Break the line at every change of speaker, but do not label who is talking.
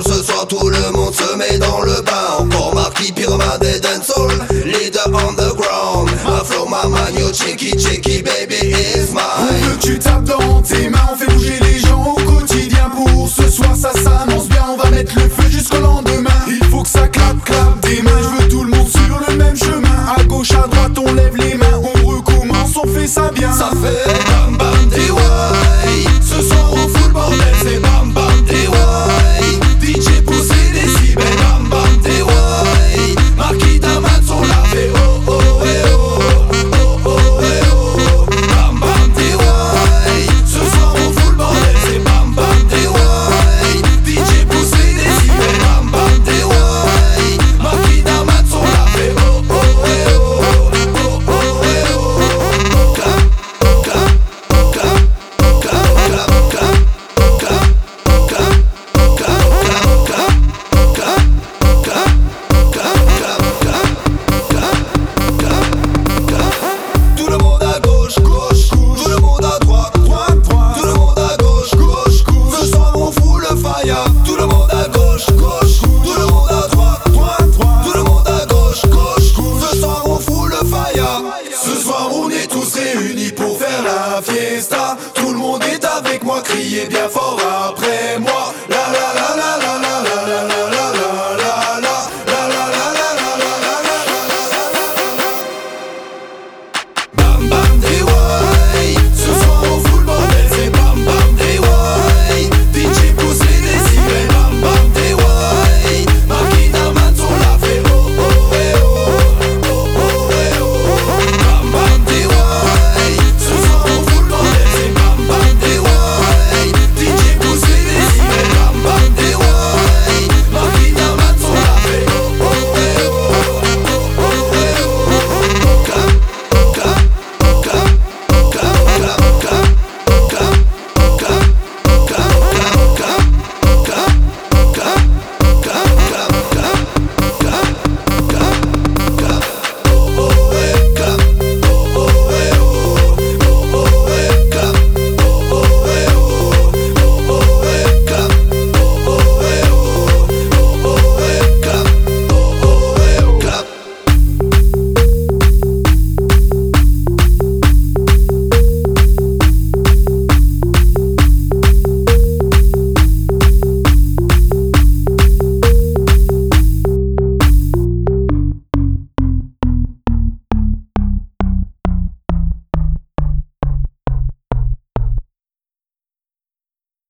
ce soir tout le monde se met dans le bain. Encore Marquis Pyramide et Dancehall Leader underground Ma flow ma magno checky checky baby is
On
mine.
Veut que tu tapes dans tes mains, on fait bouger les gens au quotidien. Pour ce soir ça s'annonce bien, on va mettre le feu jusqu'au lendemain. Il faut que ça clap clap des mains, je veux tout le monde sur le même chemin. À gauche, à droite, on lève les mains, on recommence, on fait ça bien.
Ça fait Tout le monde à gauche, gauche, Tout le monde à droite, droite, droite. Tout le monde à gauche, gauche. Ce soir on fout le fire. Ce soir on est tous réunis pour faire la fiesta. Tout le monde est avec moi, criez bien fort après moi.